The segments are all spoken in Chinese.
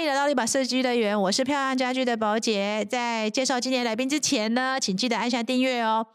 欢迎来到立宝设计乐园，我是漂亮家居的宝姐。在介绍今天来宾之前呢，请记得按下订阅哦。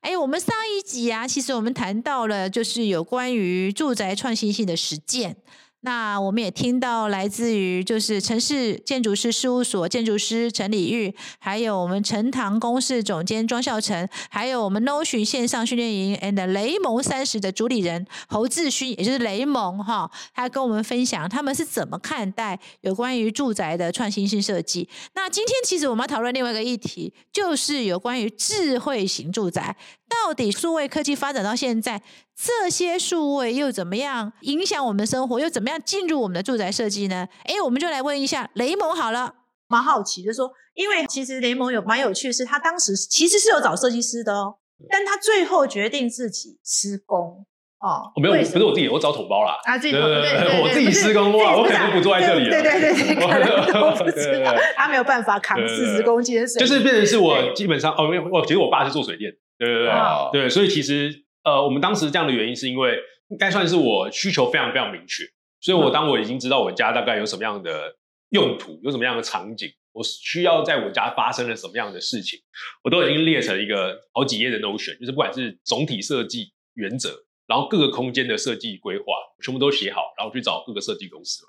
哎，我们上一集啊，其实我们谈到了就是有关于住宅创新性的实践。那我们也听到来自于就是城市建筑师事务所建筑师陈礼玉，还有我们陈塘公司总监庄孝成，还有我们 Notion 线上训练营 and 雷蒙三十的主理人侯志勋，也就是雷蒙哈，他跟我们分享他们是怎么看待有关于住宅的创新性设计。那今天其实我们要讨论另外一个议题，就是有关于智慧型住宅。到底数位科技发展到现在，这些数位又怎么样影响我们的生活？又怎么样进入我们的住宅设计呢？哎，我们就来问一下雷蒙好了。蛮好奇，就是说，因为其实雷蒙有蛮有趣，是他当时其实是有找设计师的哦，但他最后决定自己施工哦。没有，不是我自己，我找统包啦。啊，自己我自己施工哇，我肯定不坐在这里了。对对对，可能都不知道，他没有办法扛四十公斤的水。就是变成是我基本上哦，没有，我其实我爸是做水电。对对对，对，所以其实呃，我们当时这样的原因是因为应该算是我需求非常非常明确，所以我当我已经知道我家大概有什么样的用途，有什么样的场景，我需要在我家发生了什么样的事情，我都已经列成一个好几页的 notion，就是不管是总体设计原则，然后各个空间的设计规划，全部都写好，然后去找各个设计公司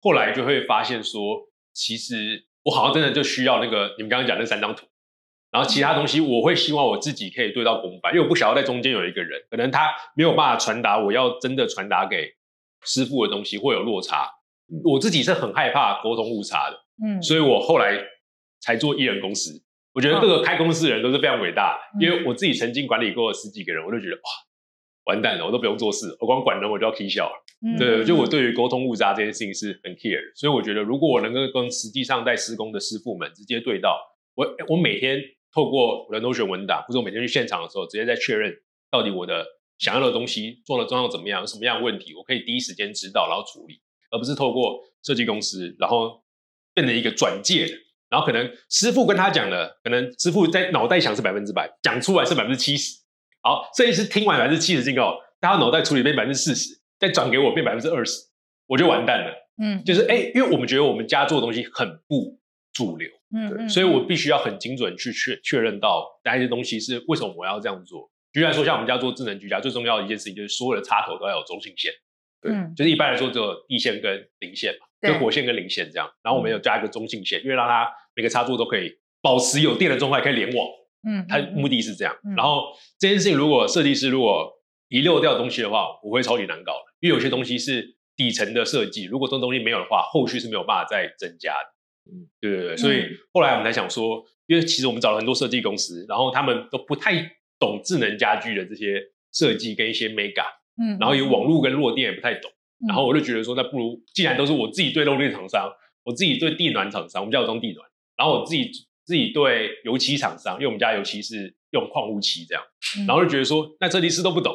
后来就会发现说，其实我好像真的就需要那个你们刚刚讲那三张图。然后其他东西，我会希望我自己可以对到公版，因为我不想要在中间有一个人，可能他没有办法传达我要真的传达给师傅的东西，会有落差。我自己是很害怕沟通误差的，嗯，所以我后来才做艺人公司。我觉得各个开公司的人都是非常伟大，因为我自己曾经管理过十几个人，我就觉得哇，完蛋了，我都不用做事，我光管人我就要 K 笑了。对，就我对于沟通误差这件事情是很 care 的，所以我觉得如果我能够跟实际上在施工的师傅们直接对到，我我每天。透过我的 Notion 文档，或者我每天去现场的时候，直接在确认到底我的想要的东西做的状况怎么样，有什么样的问题，我可以第一时间知道，然后处理，而不是透过设计公司，然后变成一个转介的，然后可能师傅跟他讲的，可能师傅在脑袋想是百分之百，讲出来是百分之七十，好，设计师听完百分之七十进后，他脑袋处理变百分之四十，再转给我变百分之二十，我就完蛋了。嗯，就是哎，因为我们觉得我们家做的东西很不主流。嗯，所以我必须要很精准去确确认到哪一些东西是为什么我要这样做。举例来说，像我们家做智能居家，最重要的一件事情就是所有的插头都要有中性线。对，就是一般来说只有地线跟零线嘛，就火线跟零线这样。然后我们有加一个中性线，因为让它每个插座都可以保持有电的状态，可以联网。嗯，它目的是这样。然后这件事情如果设计师如果遗漏掉东西的话，我会超级难搞的，因为有些东西是底层的设计，如果这东西没有的话，后续是没有办法再增加的。对对对，所以后来我们才想说，因为其实我们找了很多设计公司，然后他们都不太懂智能家居的这些设计跟一些 mega，嗯，然后有网络跟弱电也不太懂，然后我就觉得说，那不如既然都是我自己对漏电厂商，我自己对地暖厂商，我们家有装地暖，然后我自己自己对油漆厂商，因为我们家油漆是用矿物漆这样，然后就觉得说，那设计师都不懂，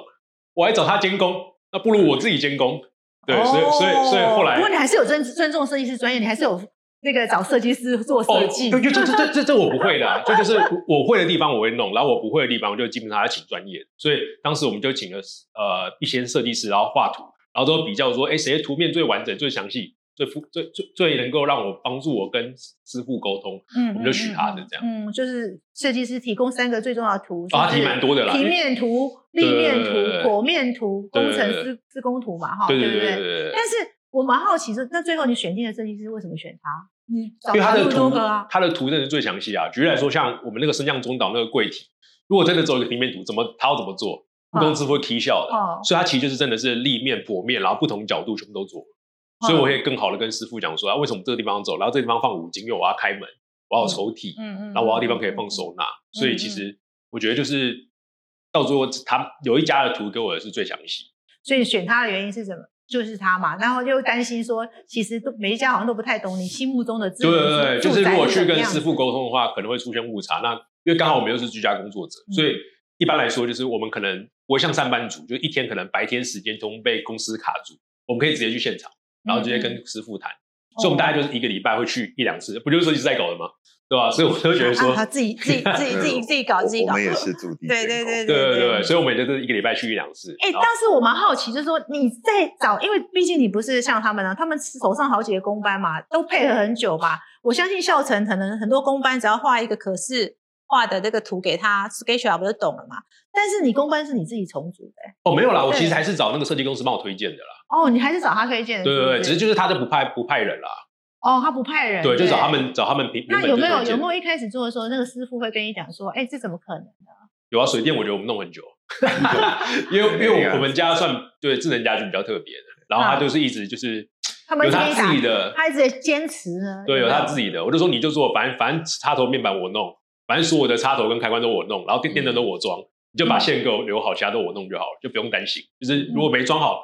我还找他监工，那不如我自己监工，对，所以所以所以后来，不过你还是有尊尊重设计师专业，你还是有。那个找设计师做设计，就就这这这这我不会的，这就是我会的地方我会弄，然后我不会的地方就基本上要请专业。所以当时我们就请了呃一些设计师，然后画图，然后都比较说，哎，谁的图面最完整、最详细、最复、最最最能够让我帮助我跟师傅沟通，嗯，我们就许他的这样。嗯，就是设计师提供三个最重要的图，啊，提蛮多的啦，平面图、立面图、剖面图、工程施施工图嘛，哈，对对对。但是我蛮好奇，说那最后你选定的设计师为什么选他？因为他的图，他的图真的是最详细啊。举例来说，像我们那个升降中岛那个柜体，如果真的走一个平面图，怎么他要怎么做，公司会踢笑的。哦所以，他其实就是真的是立面、剖面，然后不同角度全部都做。所以，我可以更好的跟师傅讲说，啊，为什么这个地方走，然后这个地方放五金，因为我要开门，我要抽屉，嗯嗯，然后我要地方可以放收纳。所以，其实我觉得就是到最后，他有一家的图给我的是最详细。所以选他的原因是什么？就是他嘛，然后就担心说，其实都每一家好像都不太懂你心目中的自对对对，就是如果去跟师傅沟通的话，可能会出现误差。那因为刚好我们又是居家工作者，所以一般来说，就是我们可能不会像上班族，就一天可能白天时间中被公司卡住，我们可以直接去现场，然后直接跟师傅谈。所以我们大概就是一个礼拜会去一两次，不就是设计师在搞的吗？对吧？所以我就觉得说，他自己自己自己自己自己搞自己搞。我们也是驻地，对对对对对对，所以我们就是一个礼拜去一两次。哎，但是我蛮好奇，就是说你在找，因为毕竟你不是像他们啊，他们手上好几个公班嘛，都配合很久嘛。我相信校城可能很多公班只要画一个可视化的这个图给他，SketchUp 不就懂了嘛？但是你公关是你自己重组的？哦，没有啦，我其实还是找那个设计公司帮我推荐的啦。哦，你还是找他推荐？对对对，只是就是他就不派不派人啦。哦，他不派人，对，就找他们找他们评。那有没有有没有一开始做的时候，那个师傅会跟你讲说，哎，这怎么可能呢？有啊，水电我觉得我们弄很久，因为因为 我们家算对智能家居比较特别的，然后他就是一直就是有他自己的，他一直坚持呢。对，有他自己的，我就说你就做，反正反正插头面板我弄，反正所有的插头跟开关都我弄，然后电电灯都我装，你就把线给我留好，其他都我弄就好了，就不用担心。就是如果没装好，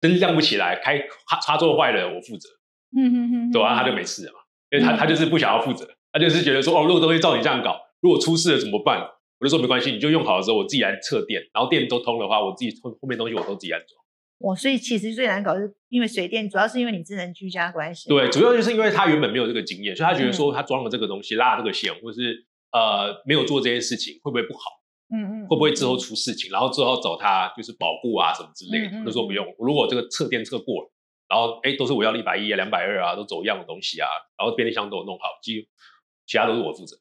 灯亮不起来，开插插座坏了，我负责。嗯嗯嗯，对啊，他就没事了嘛。因为他他就是不想要负责，他就是觉得说哦，如果东西照你这样搞，如果出事了怎么办？我就说没关系，你就用好的时候我自己来测电，然后电都通的话，我自己后后面东西我都自己安装。哇，所以其实最难搞是因为水电，主要是因为你智能居家关系。对，主要就是因为他原本没有这个经验，所以他觉得说他装了这个东西拉这个线，或是呃没有做这件事情会不会不好？嗯嗯，会不会之后出事情？然后之后找他就是保护啊什么之类的，就说不用，如果这个测电测过了。然后哎，都是我要一百一啊，两百二啊，都走一样的东西啊。然后便利箱都有弄好，其其他都是我负责。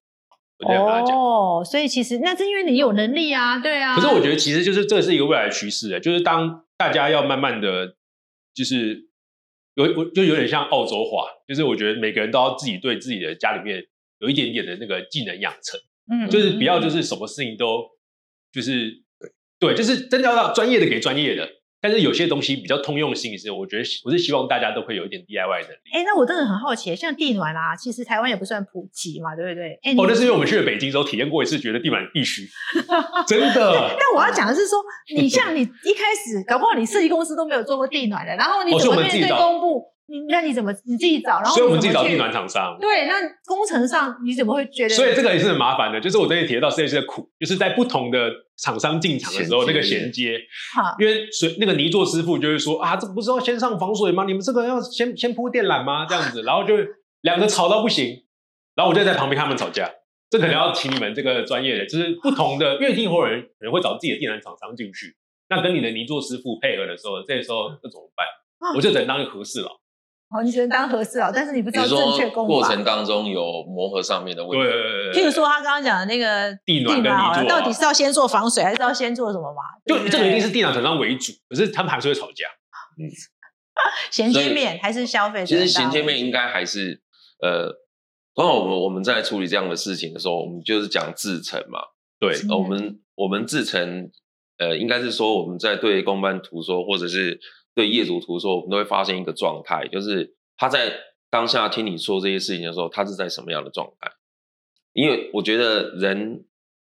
我这样跟他讲。哦，所以其实那是因为你有能力啊，对啊。可是我觉得其实就是这是一个未来的趋势，就是当大家要慢慢的，就是有我就有点像澳洲化，就是我觉得每个人都要自己对自己的家里面有一点点的那个技能养成，嗯，就是不要就是什么事情都就是对，就是真的要专业的给专业的。但是有些东西比较通用性是，我觉得我是希望大家都会有一点 DIY 能力。哎，那我真的很好奇，像地暖啊，其实台湾也不算普及嘛，对不对？哦，那是因为我们去了北京之后体验过一次，觉得地暖必须，真的。但我要讲的是说，你像你一开始搞不好你设计公司都没有做过地暖的，然后你怎么面对公布？你那你怎么你自己找？然后所以我们自己找地暖厂商。对，那工程上你怎么会觉得？所以这个也是很麻烦的，就是我这里体验到设计师的苦，就是在不同的厂商进场的时候，那个衔接。好，因为水那个泥做师傅就会说啊，这不是要先上防水吗？你们这个要先先铺电缆吗？这样子，然后就两个吵到不行，然后我就在旁边他们吵架。这可能要请你们这个专业的，就是不同的，因为听有人可能会找自己的地暖厂商进去，那跟你的泥做师傅配合的时候，这时候那怎么办？我就只能当一个和事佬。好，你只能当合适啊，但是你不知道正确工过程当中有磨合上面的问题。对譬如说他刚刚讲的那个地暖跟泥做，到底是要先做防水，还是要先做什么嘛？就这个一定是地暖厂商为主，可是他们还是会吵架。嗯，衔接面还是消费？其实衔接面应该还是呃，通常我们我们在处理这样的事情的时候，我们就是讲制成嘛。对，我们我们制成呃，应该是说我们在对公班图说，或者是。对业主图说，我们都会发现一个状态，就是他在当下听你说这些事情的时候，他是在什么样的状态？因为我觉得人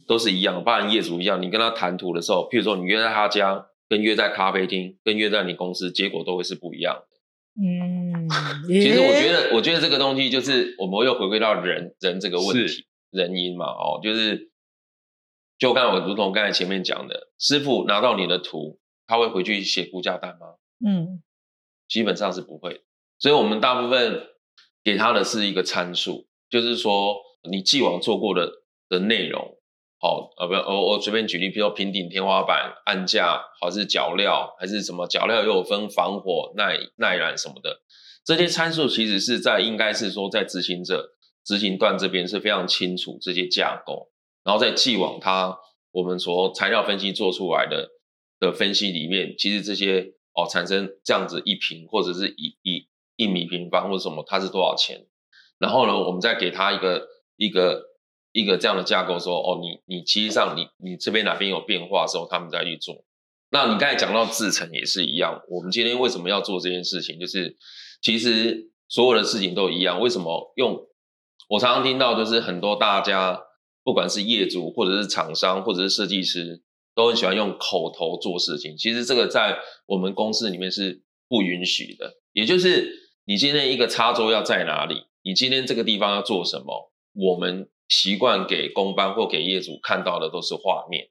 都是一样，包含业主一样。你跟他谈图的时候，譬如说你约在他家，跟约在咖啡厅，跟约在你公司，结果都会是不一样的。嗯，其实我觉得，我觉得这个东西就是我们又回归到人人这个问题，人因嘛，哦，就是就刚才我如同刚才前面讲的，师傅拿到你的图，他会回去写估价单吗？嗯，基本上是不会，所以我们大部分给他的是一个参数，就是说你既往做过的的内容，好，呃，不，我我随便举例，比如说平顶、天花板、按架，还是脚料，还是什么脚料又有分防火、耐耐燃什么的，这些参数其实是在应该是说在执行者执行段这边是非常清楚这些架构，然后在既往他我们所材料分析做出来的的分析里面，其实这些。哦，产生这样子一平或者是一一一米平方或者什么，它是多少钱？然后呢，我们再给他一个一个一个这样的架构，说哦，你你其实上你你这边哪边有变化的时候，他们再去做。那你刚才讲到制程也是一样，我们今天为什么要做这件事情？就是其实所有的事情都一样，为什么用？我常常听到就是很多大家不管是业主或者是厂商或者是设计师。都很喜欢用口头做事情，其实这个在我们公司里面是不允许的。也就是你今天一个插座要在哪里，你今天这个地方要做什么，我们习惯给工班或给业主看到的都是画面，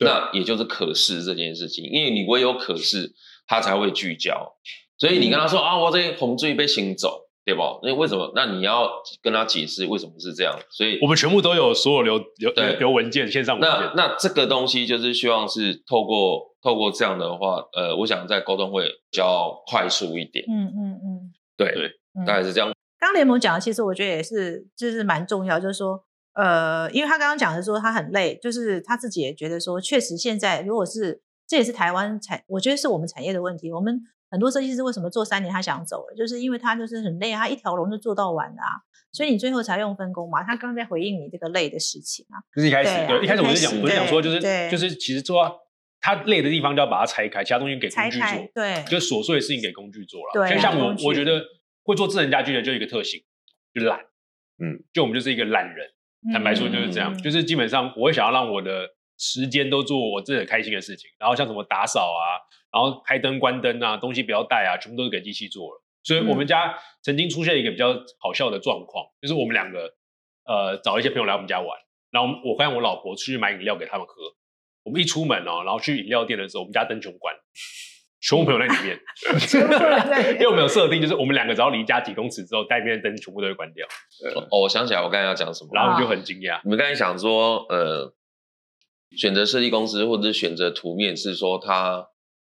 那也就是可视这件事情。因为你唯有可视，他才会聚焦。所以你跟他说啊，我这红锥被行走，对吧？那为什么？那你要跟他解释为什么是这样。所以我们全部都有所有留留对留文件，线上文那件。那这个东西就是希望是透过透过这样的话，呃，我想在沟通会比较快速一点。嗯嗯嗯对对嗯大概是这样。刚联盟讲的，其实我觉得也是，就是蛮重要，就是说，呃，因为他刚刚讲的说他很累，就是他自己也觉得说，确实现在如果是这也是台湾产，我觉得是我们产业的问题。我们很多设计师为什么做三年他想走了，就是因为他就是很累，他一条龙就做到完了啊，所以你最后才用分工嘛。他刚刚在回应你这个累的事情啊，就是一开始对一开始我就讲，我就讲说，就是对就是其实做到他累的地方就要把它拆开，其他东西给工具做，对，就琐碎的事情给工具做了。对啊像像我我觉得会做智能家居的就一个特性，就懒。嗯，就我们就是一个懒人，坦白说就是这样，嗯就是基本上我会想要让我的时间都做我自己开心的事情，然后像什么打扫啊，然后开灯关灯啊，东西不要带啊，全部都是给机器做了。所以我们家曾经出现一个比较好笑的状况，就是我们两个呃找一些朋友来我们家玩，然后我跟我老婆出去买饮料给他们喝，我们一出门哦，然后去饮料店的时候，我们家灯全关，全部朋友在里面，因为我们有设定，就是我们两个只要离家几公尺之后，带面的灯全部都会关掉，哦，我想起来我刚才要讲什么。然后我就很惊讶。你们刚才想说，呃，选择设计公司或者是选择图面，是说它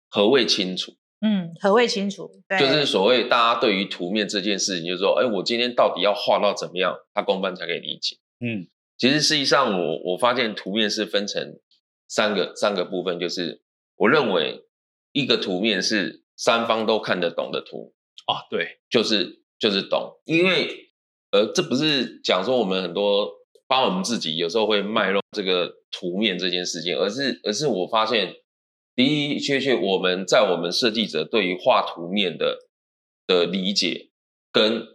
何谓清楚？嗯，何谓清楚？对，就是所谓大家对于图面这件事情，就是说，哎，我今天到底要画到怎么样，他公办才可以理解。嗯，其实实际上我我发现图面是分成三个三个部分，就是我认为一个图面是三方都看得懂的图，啊，对，就是就是懂，因为呃，这不是讲说我们很多包括我们自己有时候会卖弄这个图面这件事情，而是而是我发现的的确确我们在我们设计者对于画图面的的理解跟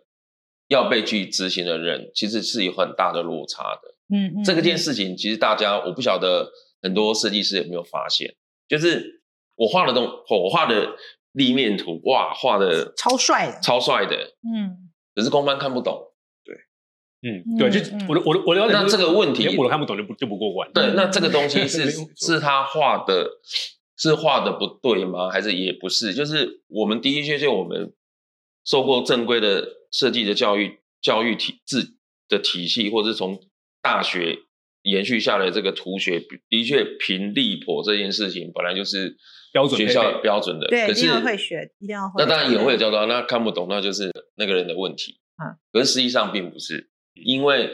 要被去执行的人，其实是有很大的落差的。嗯嗯，这个件嗯事情，其实大家我不晓得很多设计师有没有发现，就是我画的东，我画的立面图，哇，画的超帅的，超帅的，嗯，可是公班看不懂。嗯，对，就嗯我的我的我了解，那这个问题连我都看不懂就不就不过关。对，那这个东西 是是他画的，是画的不对吗？还是也不是？就是我们的的确确我们受过正规的设计的教育教育体制的体系，或者是从大学延续下来这个图学，的确凭力谱这件事情本来就是标准学校标准的，对，可是一定要会学，一定要会。那当然也会有教到，那看不懂那就是那个人的问题。嗯，可是实际上并不是，因为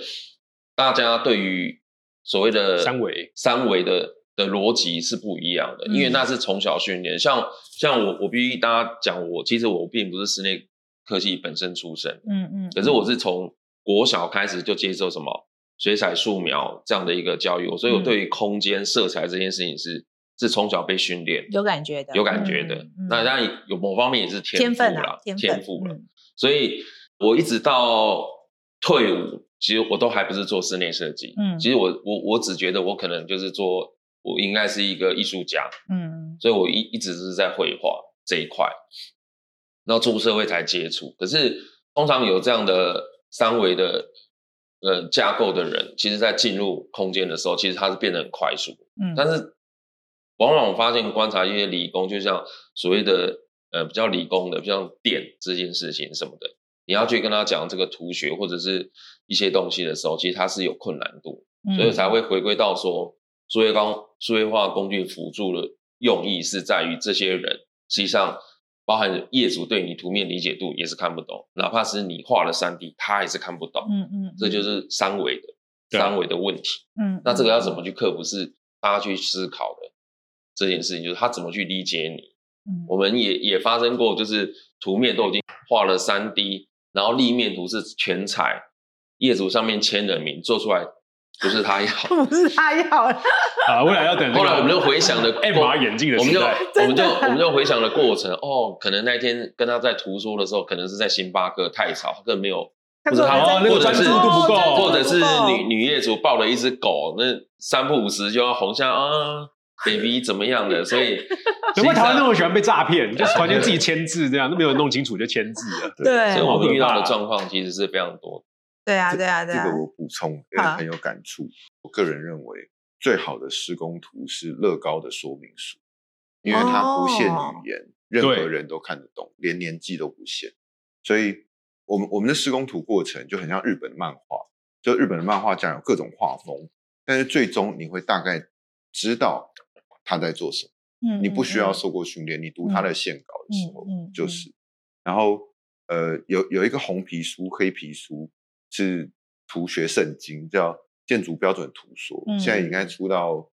大家对于所谓的三维三维的的逻辑是不一样的，嗯因为那是从小训练。像像我，我必须大家讲，我其实我并不是室内科技本身出身，嗯嗯，可是我是从国小开始就接受什么水彩素描这样的一个教育，所以我嗯对于空间色彩这件事情是是从小被训练。有感觉的，有感觉的，那当然有某方面也是天分啊啦，，天赋了。嗯所以我一直到退伍，其实我都还不是做室内设计。嗯其实我我我只觉得我可能就是做，我应该是一个艺术家，嗯所以我一一直是在绘画这一块，然后出社会才接触。可是通常有这样的三维的呃架构的人，其实在进入空间的时候，其实他是变得很快速。嗯，但是往往我发现观察一些理工，就像所谓的呃比较理工的，像电这件事情什么的，你要去跟他讲这个图学或者是一些东西的时候，其实他是有困难度，嗯所以才会回归到说，数位工数位化工具辅助的用意是在于这些人实际上。包含业主对你图面理解度也是看不懂，哪怕是你画了三 D，他也是看不懂，嗯嗯，这就是三维的三维的问题。嗯，那这个要怎么去克服？是大家去思考的这件事情，就是他怎么去理解你。嗯我们也也发生过，就是图面都已经画了三 D，然后立面图是全彩，业主上面签了名，做出来不是他要。不是他要，啊，未来要等这个后来我们就回想的 MR 眼镜的我们就，我们就我们就回想的过程。哦，可能那天跟他在图书的时候，可能是在星巴克太吵，他根本没有不是他或者是专注度不够哦或者是女女业主抱了一只狗，那三不五时就要哄下啊，baby 怎么样的，所以难怪台湾那么喜欢被诈骗，就是完全自己签字这样，都没有弄清楚就签字了。对所以我们遇到的状况其实是非常多的。对啊对啊对啊这个，我补充，因为很有感触。我个人认为，最好的施工图是乐高的说明书，因为它不限哦语言，任何人都看得懂，连年纪都不限。所以我们我们的施工图过程就很像日本漫画，就日本的漫画家有各种画风，但是最终你会大概知道他在做什么。嗯你不需要嗯受过训练，你读他的线稿的时候嗯嗯就是。然后呃，有有一个红皮书、黑皮书是图学圣经，叫《建筑标准图说》，嗯现在应该出到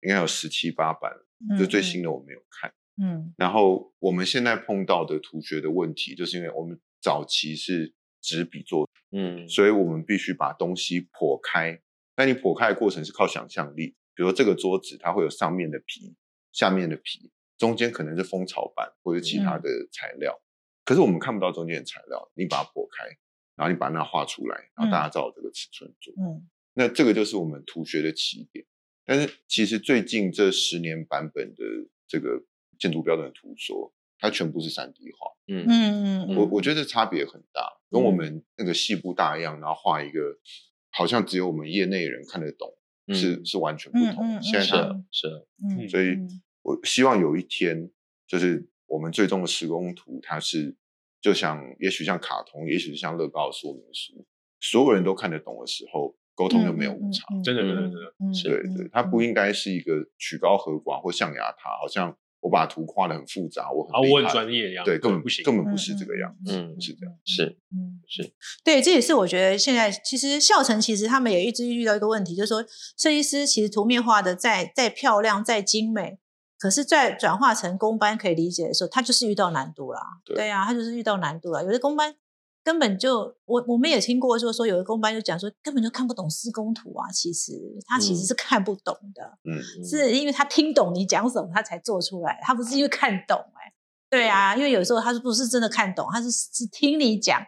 应该有十七八版了，嗯就最新的我没有看。嗯然后我们现在碰到的图学的问题，就是因为我们早期是纸笔做，嗯所以我们必须把东西剖开。那你剖开的过程是靠想象力，比如说这个桌子它会有上面的皮、下面的皮，中间可能是蜂巢板或者其他的材料，可是我们看不到中间的材料。你把它剖开，然后你把那画出来，然后大家照这个尺寸做。嗯那这个就是我们图学的起点。但是其实最近这十年版本的这个建筑标准图说，它全部是三 D 画。嗯嗯嗯，我我觉得差别很大，跟我们那个细部大样，然后画一个好像只有我们业内人看得懂，是是完全不同。嗯嗯嗯现在是啊嗯所以嗯我希望有一天，就是我们最终的施工图，它是就像也许像卡通，也许是像乐高的说明书，所有人都看得懂的时候，沟通就没有误差。真的真的嗯真的，嗯对对，它不应该是一个曲高和寡或象牙塔，好像我把图画的很复杂，我啊，我很很厉害专业一样，对，根本不行，根本不是这个样子，嗯是这样。是嗯是对，这也是我觉得现在其实校城其实他们也一直遇到一个问题，就是说设计师其实图面画的再再漂亮再精美，可是，在转化成公班可以理解的时候，他就是遇到难度了。对啊，他就是遇到难度了。有的公班根本就我我们也听过，就是说有的公班就讲说根本就看不懂施工图啊，其实他其实是看不懂的。嗯，是因为他听懂你讲什么，他才做出来，他不是因为看懂哎、对啊，因为有时候他是不是真的看懂，他是是听你讲，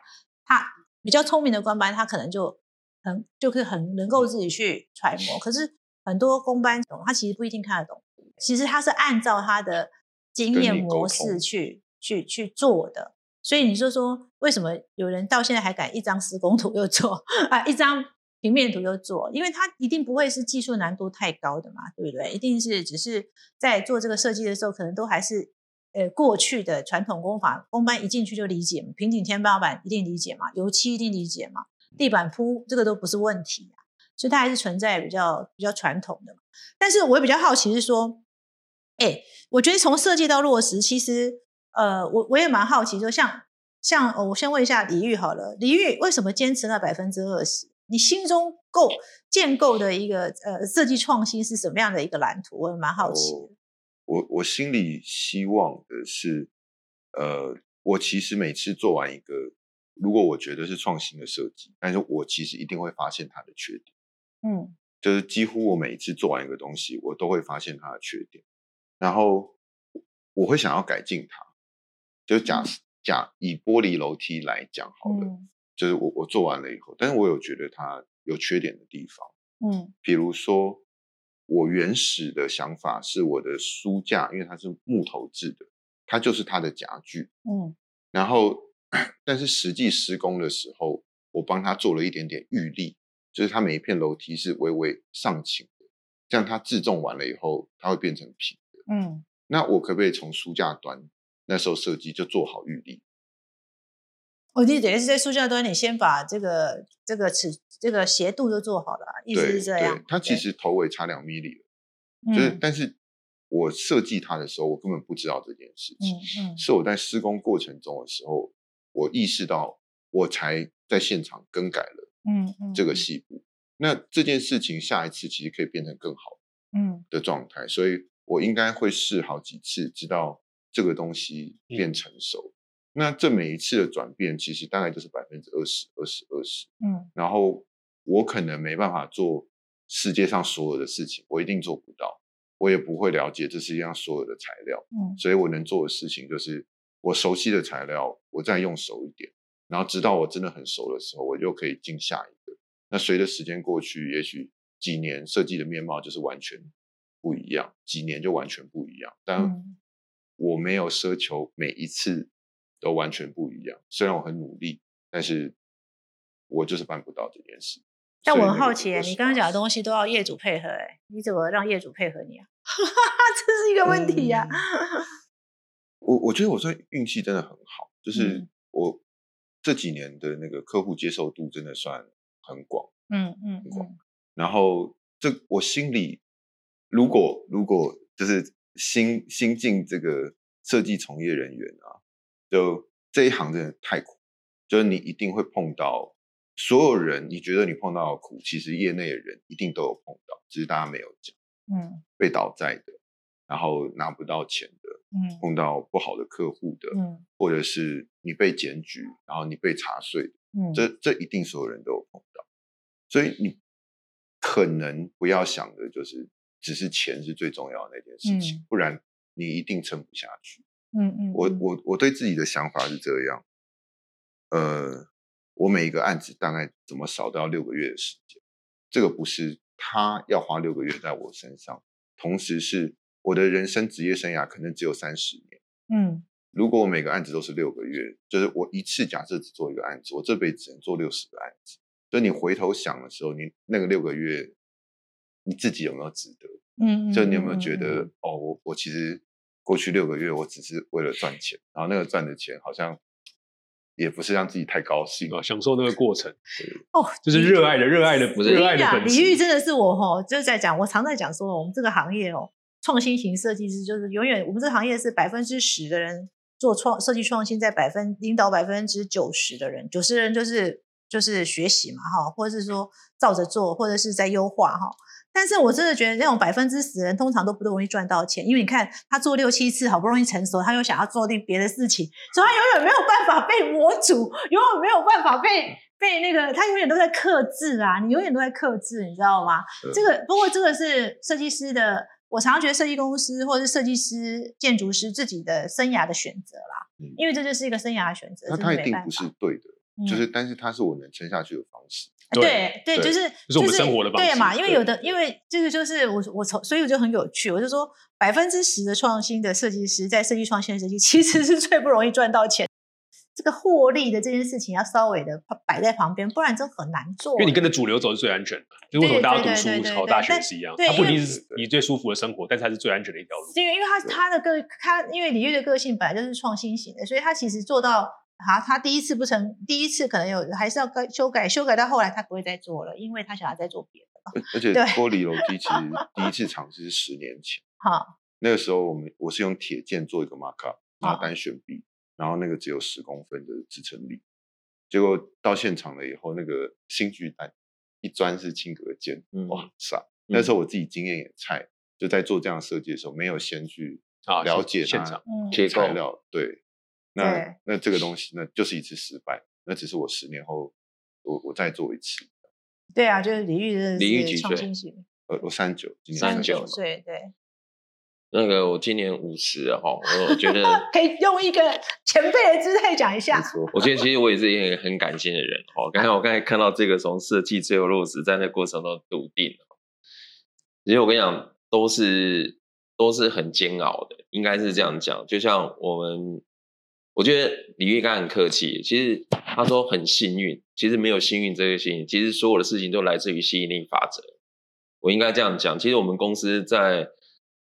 他比较聪明的官班，他可能就很就是很能够自己去揣摩，可是很多公班懂，他其实不一定看得懂，其实他是按照他的经验模式去去去做的，所以你就说为什么有人到现在还敢一张施工图又做 啊，一张平面图又做？因为他一定不会是技术难度太高的嘛，对不对？一定是只是在做这个设计的时候，可能都还是呃过去的传统工法，工班一进去就理解嘛，平顶天花板一定理解嘛，油漆一定理解嘛，地板铺这个都不是问题啊，所以它还是存在比较比较传统的嘛。但是我也比较好奇是说，哎，我觉得从设计到落实，其实呃，我我也蛮好奇，说像像、呃我先问一下李玉好了，李玉为什么坚持那百分之二十？你心中构建构的一个呃设计创新是什么样的一个蓝图？我也蛮好奇我我心里希望的是，呃，我其实每次做完一个，如果我觉得是创新的设计，但是我其实一定会发现它的缺点。嗯就是几乎我每一次做完一个东西，我都会发现它的缺点，然后我会想要改进它。就假假以玻璃楼梯来讲好了，嗯。就是我我做完了以后，但是我有觉得它有缺点的地方，嗯。比如说我原始的想法是我的书架，因为它是木头制的，它就是它的夹具，嗯。然后但是实际施工的时候，我帮他做了一点点预立，就是它每一片楼梯是微微上倾的，这样它自重完了以后，它会变成平的。嗯那我可不可以从书架端那时候设计就做好预立？哦，你等于是在书架端，你先把这个这个尺这个斜度都做好了啊，意思是这样对。，它其实头尾差两米里了，就是、嗯但是我设计它的时候，我根本不知道这件事情。嗯嗯是我在施工过程中的时候，我意识到，我才在现场更改了嗯嗯这个细部。那这件事情下一次其实可以变成更好嗯的状态，所以我应该会试好几次，直到这个东西嗯变成熟。那这每一次的转变，其实大概就是百分之二十、二十、二十。嗯然后我可能没办法做世界上所有的事情，我一定做不到，我也不会了解这世界上所有的材料。嗯所以我能做的事情就是，我熟悉的材料，我再用熟一点，然后直到我真的很熟的时候，我就可以进下一个。那随着时间过去，也许几年设计的面貌就是完全不一样，几年就完全不一样。但嗯我没有奢求每一次都完全不一样，虽然我很努力，但是我就是办不到这件事。但我很好奇耶，你刚刚讲的东西都要业主配合，哎，你怎么让业主配合你啊？这是一个问题呀、我我觉得我算运气真的很好，就是嗯我这几年的那个客户接受度真的算很广，嗯嗯嗯，然后这我心里如果如果就是新新进这个设计从业人员啊，就这一行真的太苦，就是你一定会碰到所有人，你觉得你碰到的苦，其实业内的人一定都有碰到，只是大家没有讲。嗯。被倒债的，然后拿不到钱的，嗯。碰到不好的客户的，嗯。或者是你被检举，然后你被查税的，嗯，这这一定所有人都有碰到，所以你可能不要想的就是只是钱是最重要的那件事情，嗯不然你一定撑不下去。嗯嗯，嗯我我我对自己的想法是这样，呃，我每一个案子大概怎么少都要六个月的时间，这个不是他要花六个月在我身上，同时是我的人生职业生涯可能只有三十年。嗯如果我每个案子都是六个月，就是我一次假设只做一个案子，我这辈子只能做六十个案子。所以你回头想的时候，你那个六个月，你自己有没有值得？嗯，就你有没有觉嗯得，哦，我我其实过去六个月，我只是为了赚钱，然后那个赚的钱好像也不是让自己太高兴啊，享受那个过程，哦，就是热爱的热爱的不是热爱的呀，本李玉。真的是我哈，就是在讲，我常在讲说，我们这个行业哦，创新型设计师就是永远，我们这个行业是百分之十的人做创设计创新，在百分领导百分之九十的人，九十人就是就是学习嘛哈，或者是说照着做，或者是在优化哈。但是我真的觉得那种百分之十的人通常都不容易赚到钱，因为你看他做六七次好不容易成熟，他又想要做点别的事情，所以他永远没有办法被模组，永远没有办法被被那个，他永远都在克制啊，你永远都在克制，你知道吗？对这个不过这个是设计师的，我常常觉得设计公司或者是设计师、建筑师自己的生涯的选择啦，嗯因为这就是一个生涯的选择，那他一定不是对的，就嗯是但是他是我能撑下去的方式。对对，对就是就是我们生活的方式对嘛？因为有的，因为这个就是我我从，所以我就很有趣，我就说百分之十的创新的设计师在设计创新的设计，其实是最不容易赚到钱。这个获利的这件事情要稍微的摆在旁边，不然真很难做。因为你跟着主流走是最安全的，就是为什么大家读书考大学对是一样，对它不一定是你最舒服的生活，但是它是最安全的一条路。因为因为他他的个他因为李玉的个性本来就是创新型的，所以他其实做到哈，他第一次不成，第一次可能有还是要改修改，修改到后来他不会再做了，因为他想要再做别的。而而且对玻璃楼梯其实 第一次尝试是十年前，好，那个时候我们我是用铁件做一个 mark up，然后啊单选臂，然后那个只有十公分的支撑力，结果到现场了以后，那个新巨蛋一钻是轻隔间，嗯哇塞！那时候我自己经验也菜，就在做这样设计的时候，没有先去啊了解它现场嗯，材料，对，那那这个东西那就是一次失败，那只是我十年后我我再做一次，对啊，就是李玉的李玉几岁创新型，呃，我三九，今年三九39岁，对，那个我今年五十哈，我觉得，可以用一个前辈的姿态讲一下我觉得其实我也是一个很感性的人哦。刚才我刚才看到这个从设计最后落实，在那过程中笃定，其实我跟你讲，都是都是很煎熬的，应该是这样讲。就像我们，我觉得李玉刚很客气，其实他说很幸运，其实没有幸运这个幸运，其实所有的事情都来自于吸引力法则。我应该这样讲，其实我们公司在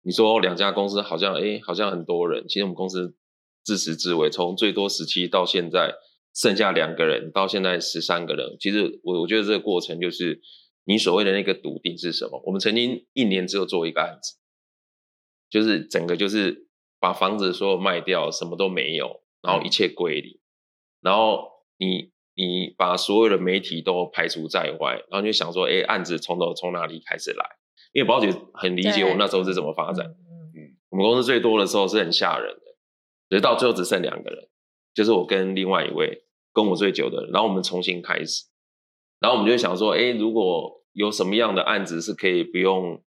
你说两家公司好像诶好像很多人，其实我们公司自始至尾，从最多十期到现在剩下两个人，到现在十三个人。其实我我觉得这个过程就是你所谓的那个笃定是什么？我们曾经一年只有做一个案子，就是整个就是把房子所有卖掉，什么都没有，然后一切归零，然后你你把所有的媒体都排除在外，然后就想说，哎，案子从头从哪里开始来？因为宝姐很理解对我那时候是怎么发展。嗯嗯我们公司最多的时候是很吓人的，直到最后只剩两个人，就是我跟另外一位跟我最久的人，然后我们重新开始，然后我们就想说，哎，如果有什么样的案子是可以不用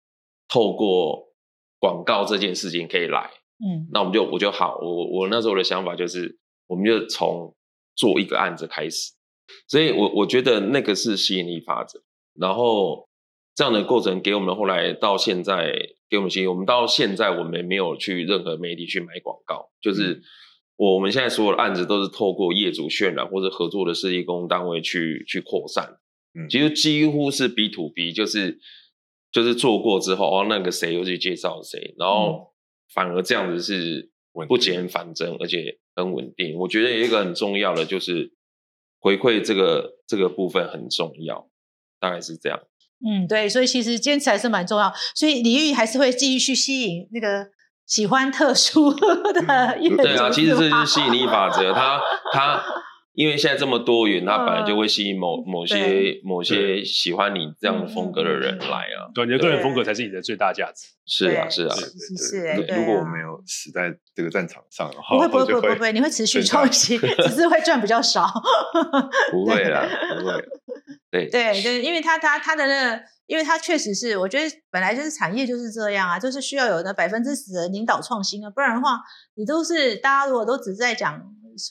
透过广告这件事情可以来，嗯。那我们就我就好，我我那时候的想法就是，我们就从做一个案子开始，所以我我觉得那个是吸引力法则，然后这样的过程给我们后来到现在给我们吸引，我们到现在我们没有去任何媒体去买广告，就是我们现在所有的案子都是透过业主渲染或者合作的设计工单位去去扩散，嗯。其实几乎是 B to B，就是就是做过之后，哦，那个谁又去介绍谁，然后反而这样子是不减反增，而且很稳定。我觉得有一个很重要的就是回馈这个这个部分很重要，大概是这样。嗯，对，所以其实坚持还是蛮重要，所以李玉还是会继续去吸引那个喜欢特殊 的业主。对啊，其实这就是吸引力法则，它它。因为现在这么多元，他本来就会吸引某某些某些喜欢你这样风格的人来啊。对，你的个人风格才是你的最大价值。是啊，是啊，是。如果我没有死在这个战场上的话，不会，不会，不会，不会，你会持续创新，只是会赚比较少。不会啦，不会。对对对，因为他他他的那个，因为他确实是，我觉得本来就是产业就是这样啊，就是需要有那百分之十的领导创新啊，不然的话，你都是大家如果都只在讲。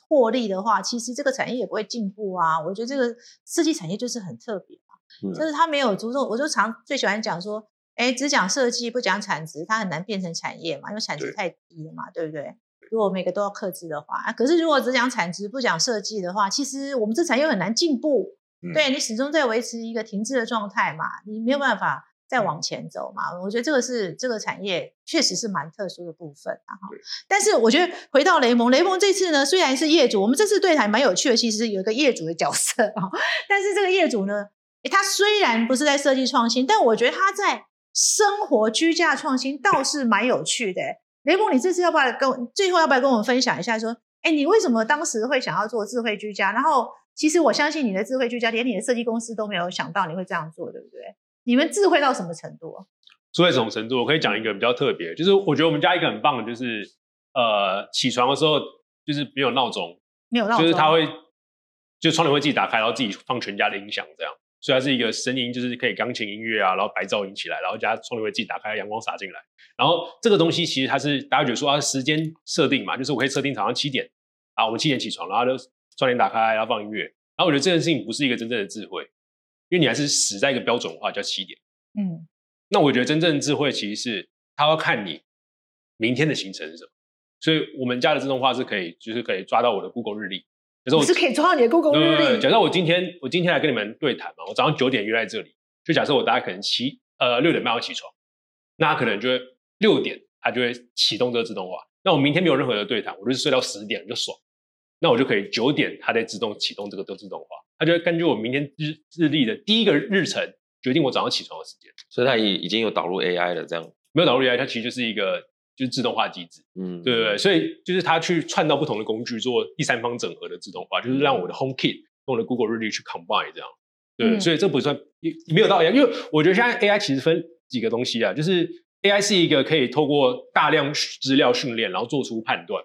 获利的话，其实这个产业也不会进步啊。我觉得这个设计产业就是很特别嘛，就是它没有注重。我就常最喜欢讲说，哎，只讲设计不讲产值，它很难变成产业嘛，因为产值太低了嘛，对不对？如果每个都要克制的话，啊，可是如果只讲产值不讲设计的话，其实我们这产业很难进步。对你始终在维持一个停滞的状态嘛，你没有办法。再往前走嘛，我觉得这个是这个产业确实是蛮特殊的部分啊。但是我觉得回到雷蒙，雷蒙这次呢虽然是业主，我们这次对谈蛮有趣的，其实有一个业主的角色啊。但是这个业主呢，他虽然不是在设计创新，但我觉得他在生活居家创新倒是蛮有趣的。雷蒙，你这次要不要跟最后要不要跟我们分享一下？说，哎，你为什么当时会想要做智慧居家？然后其实我相信你的智慧居家，连你的设计公司都没有想到你会这样做，对不对？你们智慧到什么程度？智慧什么程度？我可以讲一个比较特别，就是我觉得我们家一个很棒的，就是呃，起床的时候就是没有闹钟，没有闹钟，就是他会就窗帘会自己打开，然后自己放全家的音响，这样，所以它是一个声音，就是可以钢琴音乐啊，然后白噪音起来，然后加窗帘会自己打开，阳光洒进来，然后这个东西其实它是大家觉得说啊时间设定嘛，就是我可以设定早上七点啊，我们七点起床，然后就窗帘打开，然后放音乐，然后我觉得这件事情不是一个真正的智慧。因为你还是死在一个标准化叫七点，嗯，那我觉得真正的智慧其实是他要看你明天的行程是什么，所以我们家的自动化是可以，就是可以抓到我的 Google 日历，可是我是可以抓到你的 Google 日历。假设我今天我今天来跟你们对谈嘛，我早上九点约在这里，就假设我大概可能七呃六点半要起床，那可能就会六点它就会启动这个自动化，那我明天没有任何的对谈，我就是睡到十点就爽，那我就可以九点它再自动启动这个都自动化。他就会根据我明天日日历的第一个日程决定我早上起床的时间，所以它已已经有导入 AI 了，这样。没有导入 AI，它其实就是一个就是自动化机制，嗯，对对对，所以就是它去串到不同的工具做第三方整合的自动化，就是让我的 HomeKit 用我的 Google 日历去 combine 这样，对，所以这不算没有到 AI，因为我觉得现在 AI 其实分几个东西啊，就是 AI 是一个可以透过大量资料训练然后做出判断，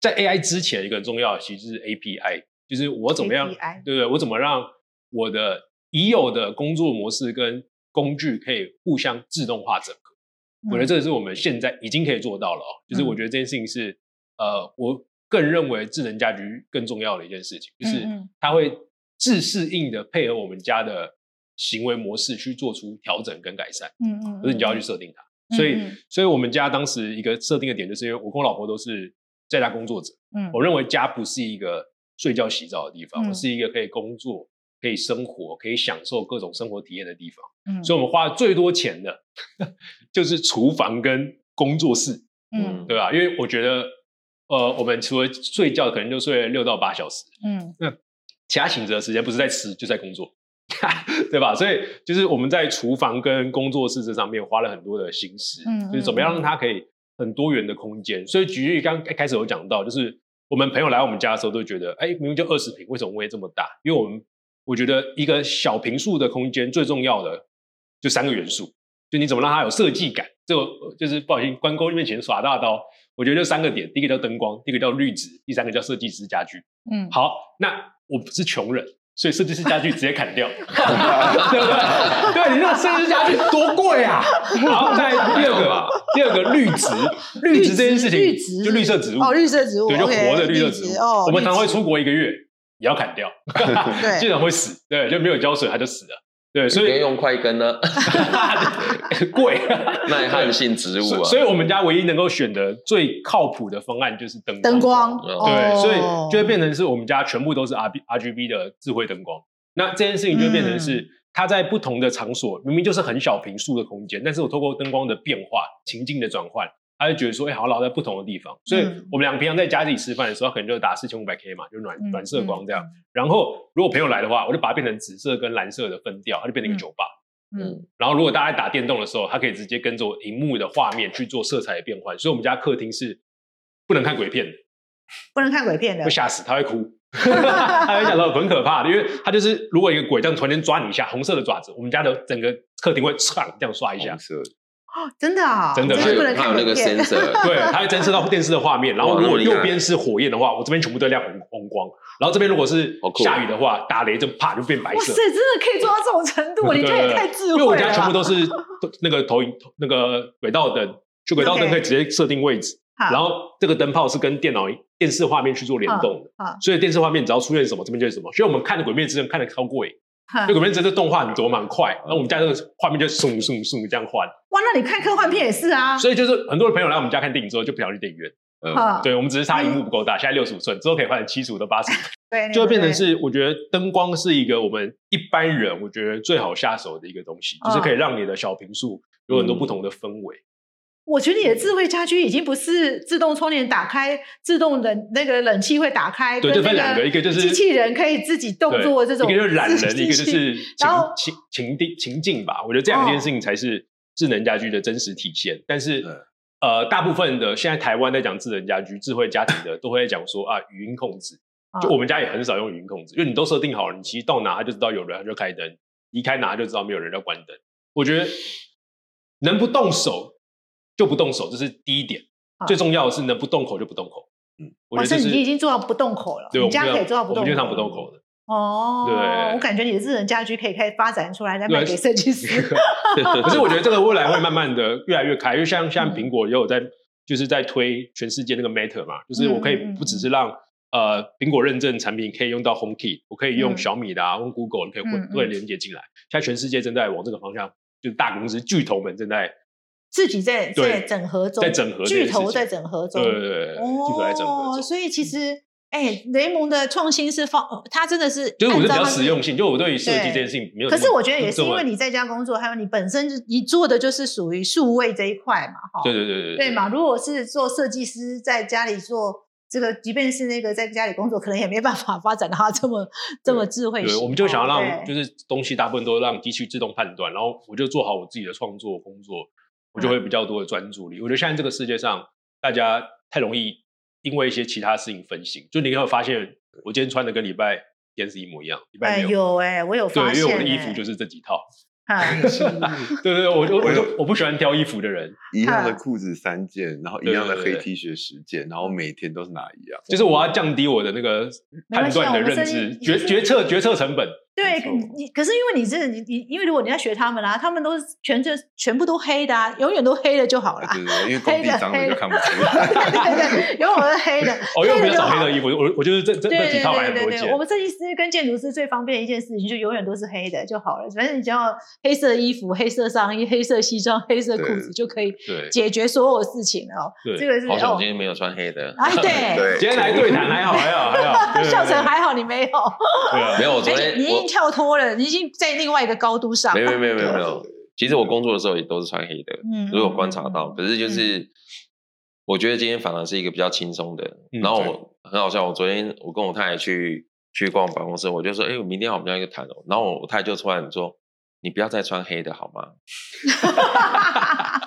在 AI 之前一个很重要的其实是 API。就是我怎么样，对不对？我怎么让我的已有的工作模式跟工具可以互相自动化整合？我觉得这个是我们现在已经可以做到了哦。就是我觉得这件事情是，呃，我更认为智能家居更重要的一件事情，就是它会自适应的配合我们家的行为模式去做出调整跟改善。嗯嗯，可是你就要去设定它。所以，所以我们家当时一个设定的点，就是因为我跟我老婆都是在家工作者。嗯，我认为家不是一个。睡觉、洗澡的地方，是一个可以工作、可以生活、可以享受各种生活体验的地方。嗯，所以我们花最多钱的，就是厨房跟工作室。嗯，对吧？因为我觉得，呃，我们除了睡觉，可能就睡六到八小时。嗯，那其他醒着的时间不是在吃，就在工作，对吧？所以就是我们在厨房跟工作室这上面花了很多的心思。嗯，就是怎么样让它可以很多元的空间。所以举例，刚开始有讲到，就是。我们朋友来我们家的时候都觉得，哎，明明就二十平，为什么会这么大？因为我们我觉得一个小平数的空间最重要的就三个元素，就你怎么让它有设计感。这个就是不小心关公面前耍大刀，我觉得就三个点：第一个叫灯光，第一个叫绿植，第三个叫设计师家具。嗯，好，那我不是穷人。所以设计师家具直接砍掉，对不对？对你那个设计师家具多贵啊！好，再第二个，第二个绿植，绿植这件事情，绿植就绿色植物哦，绿色植物对，就活的绿色植物。我们常会出国一个月，也要砍掉，对，经常会死，对，就没有浇水它就死了。对，所以用快根呢，贵，耐旱性植物啊。所以，我们家唯一能够选的最靠谱的方案就是灯灯光。对，所以就会变成是我们家全部都是 R B R G B 的智慧灯光。那这件事情就变成是，它在不同的场所，明明就是很小平数的空间，但是我透过灯光的变化、情境的转换，他就觉得说，哎、好像老在不同的地方，所以嗯。我们两个平常在家自己吃饭的时候，可能就打四千五百 K 嘛，就暖嗯暖色光这样。嗯。然后如果朋友来的话，我就把它变成紫色跟蓝色的分掉，它就变成一个嗯酒吧。嗯然后如果大家打电动的时候，它可以直接跟着我荧幕的画面去做色彩的变换，所以我们家客厅是不能看鬼片的，不能看鬼片的会，吓死，他会哭，他会想到很可怕的，因为他就是如果一个鬼这样突然间抓你一下，红色的爪子，我们家的整个客厅会唰 这样刷一下红，色的真的啊，真的真的它有那个看鬼片。sensor，对，它会侦测到电视的画面，然后如果右边是火焰的话，我这边全部都亮红红光，然后这边如果是下雨的话，打雷就啪就变白色哇塞，。真的可以做到这种程度，你这也太智慧了。因为我家全部都是那个投影那个轨道灯，就轨道灯可以直接设定位置，好然后这个灯泡是跟电脑电视画面去做联动的所以电视画面只要出现什么，这边就是什么。所以我们看的《鬼灭之刃》看的超过瘾，哈因为《鬼灭之刃》这动画你走蛮快，那我们家这个画面就嗖嗖嗖这样换，哇，那你看科幻片也是啊，所以就是很多的朋友来我们家看电影之后就不想去电影院，嗯，对我们只是差荧幕不够大，现在六十五寸，之后可以换成七十五到八十。五，对，就会变成是我觉得灯光是一个我们一般人我觉得最好下手的一个东西，就是可以让你的小平数有很多不同的氛围。我觉得你的智慧家居已经不是自动窗帘打开，自动冷那个冷气会打开，对就分两个一个就是机器人可以自己动对作这种，一个就是懒人，一个就是情情情境情境吧。我觉得这两件事情才是智能家居的真实体现。但是呃，大部分的现在台湾在讲智能家居、智慧家庭的，都会讲说啊，语音控制。就啊我们家也很少用语音控制，因为你都设定好了，你其实到哪它就知道有人，它就开灯；离开哪它就知道没有人，要关灯。我觉得能不动手就不动手，这是第一点。啊最重要的是能不动口就不动口。嗯，我觉得就是你已经做到不动口了，对，你我们家可以做到不动口，我们基本上不动口的。哦，对我感觉你的智能家居可以开始发展出来，再对卖给设计师。可是我觉得这个未来会慢慢的 越来越开，因为像嗯像苹果也有在就是在推全世界那个 Matter 嘛，就是我可以不只是让呃苹果认证产品可以用到 HomeKit，我可以用嗯小米的啊，用 Google 你可以混嗯嗯都可以连接进来。现在全世界正在往这个方向，就是大公司巨头们正在自己在在整合中，在整合巨头在整合中，对对对对巨头在整合。所以其实，哎，雷蒙的创新是放，他真的是，就是我是比较实用性，就我对于设计这件事情没有。可是我觉得也是因为你在家工作，还有你本身就你做的就是属于数位这一块嘛，哈，对对对对对嘛？如果是做设计师，在家里做这个，即便是那个在家里工作，可能也没办法发展到他这么这么智慧型。对，我们就想要让就是东西大部分都让机器自动判断，然后我就做好我自己的创作工作，我就会比较多的专注力。我觉得现在这个世界上，大家太容易因为一些其他事情分心，就你有没有发现，我今天穿的跟礼拜天是一模一样，礼拜。有哎，我有发对，现，因为我的衣服就是是这几套。哎，对对对，我就我我就我不喜欢挑衣服的人，一样的啊裤子三件，然后一样的黑 T 恤十件，然后每天都是拿一样。就是我要降低我的那个判断的认知，决决策决策成本。对你，可是因为你是你你，因为如果你要学他们啦，他们都是全这全部都黑的啊，永远都黑的就好了。对对对，因为工地脏了就看不出 对来。对对，永远都是黑的。哦，因为我比较少黑的衣服，我我就是这这对几套买对对对，很多件我。们设计师跟建筑师最方便的一件事情，就永远都是黑的就好了。反正你只要黑色衣服、黑色上衣、黑色西装、黑色裤子，就可以解决所有事情了哦。对这个是好像我哦今，天没有穿黑的，哎 对，对，今天来对谈还好还好还好，笑成还好你没有，对啊没有，我昨天我经跳脱了，你已经在另外一个高度上。没有没有没有没有对，其实我工作的时候也都是穿黑的，嗯如果观察到。嗯可是就是，我觉得今天反而是一个比较轻松的。嗯然后我很好笑，我昨天我跟我太太去去逛办公室，我就说，哎，我明天我们要一个谈哦。然后我太太就突然说，你不要再穿黑的好吗？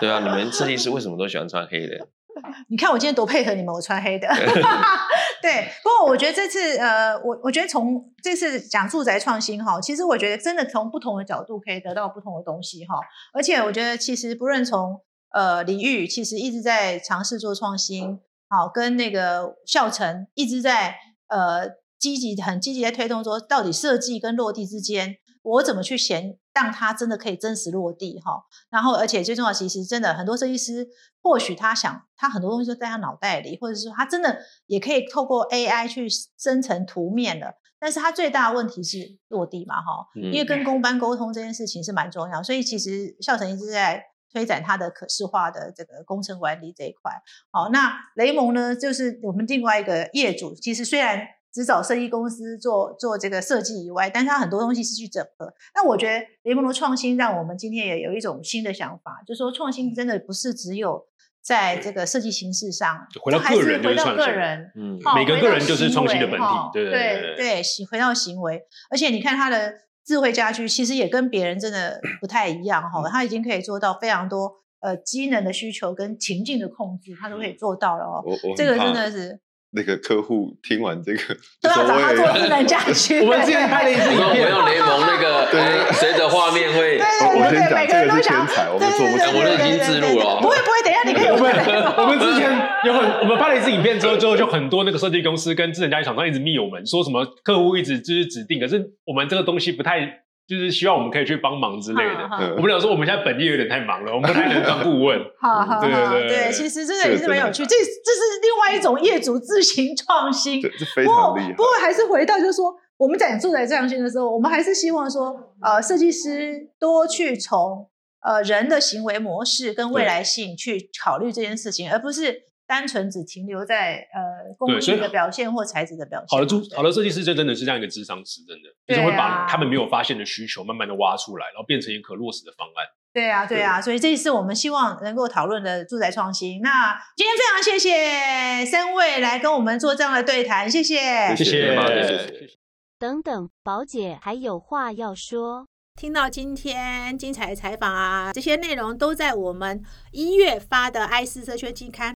对啊，你们设计师为什么都喜欢穿黑的？你看我今天多配合你们，我穿黑的。对，不过我觉得这次呃，我我觉得从这次讲住宅创新哈，其实我觉得真的从不同的角度可以得到不同的东西哈。而且我觉得其实不论从呃领域，其实一直在尝试做创新，好跟那个孝成一直在呃积极很积极在推动说，到底设计跟落地之间，我怎么去选让它真的可以真实落地哈。然后而且最重要，其实真的很多设计师。或许他想，他很多东西就在他脑袋里，或者是说他真的也可以透过 AI 去生成图面的。但是他最大的问题是落地嘛，哈，嗯因为跟公班沟通这件事情是蛮重要，所以其实孝成一直在推展他的可视化的这个工程管理这一块。好，那雷蒙呢，就是我们另外一个业主，其实虽然只找设计公司做做这个设计以外，但是它很多东西是去整合。那我觉得联盟的创新让我们今天也有一种新的想法，就是说创新真的不是只有在这个设计形式上，回到还是个人回到个人，嗯哦每个个人就是创新的本体对对对回到行为，而且你看它的智慧家居，其实也跟别人真的不太一样哈，它已经可以做到非常多呃机能的需求跟情境的控制，它都可以做到了哦。我我。这个真的是那个客户听完这个，都要找他做智能家居。我们之前拍了一次影片，用联盟那个，对，随着画面会，对我我先讲这个是天才，我们做不成我们已经自录了哦不会不会，等一下你可以 我们我们之前 有很，我们拍了一次影片之后，之后就很多那个设计公司跟智能家居厂商一直密我们，说什么客户一直就是指定，可是我们这个东西不太，就是希望我们可以去帮忙之类的。好好嗯我们俩说我们现在本业有点太忙了，我们不太能当顾问。好好对对好，对对对，其实真的这个也是蛮有趣，这这是另外一种业主自行创新。这这非不过常厉害不。过还是回到就是说，我们讲住宅创新的时候，我们还是希望说，呃，设计师多去从呃人的行为模式跟未来性去考虑这件事情，而不是单纯只停留在呃工艺的表现或材质的表现。好的好的设计师这真的是这样一个智商师，真的就是会把他们没有发现的需求慢慢的挖出来，然后变成一个可落实的方案。对啊，对啊，所以这是我们希望能够讨论的住宅创新。那今天非常谢谢三位来跟我们做这样的对谈，谢谢。谢谢，谢谢谢谢。等等，宝姐还有话要说。听到今天精彩的采访啊，这些内容都在我们一月发的《爱思社圈季刊》。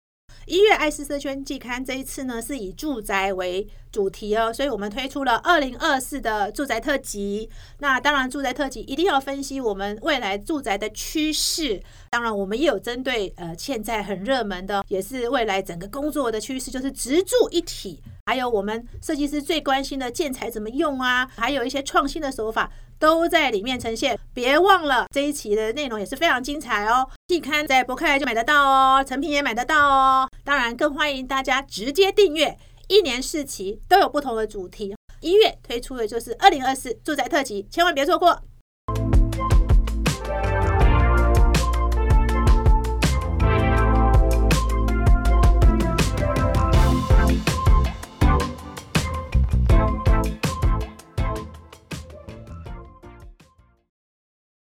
一月爱思社圈季刊这一次呢是以住宅为主题哦，所以我们推出了二零二四的住宅特辑。那当然，住宅特辑一定要分析我们未来住宅的趋势。当然，我们也有针对呃现在很热门的，也是未来整个工作的趋势，就是直住一体。还有我们设计师最关心的建材怎么用啊，还有一些创新的手法都在里面呈现。别忘了这一期的内容也是非常精彩哦。季刊在博客来就买得到哦，成品也买得到哦。当然，更欢迎大家直接订阅，一年四期都有不同的主题。一月推出的就是二零二四住宅特辑，千万别错过。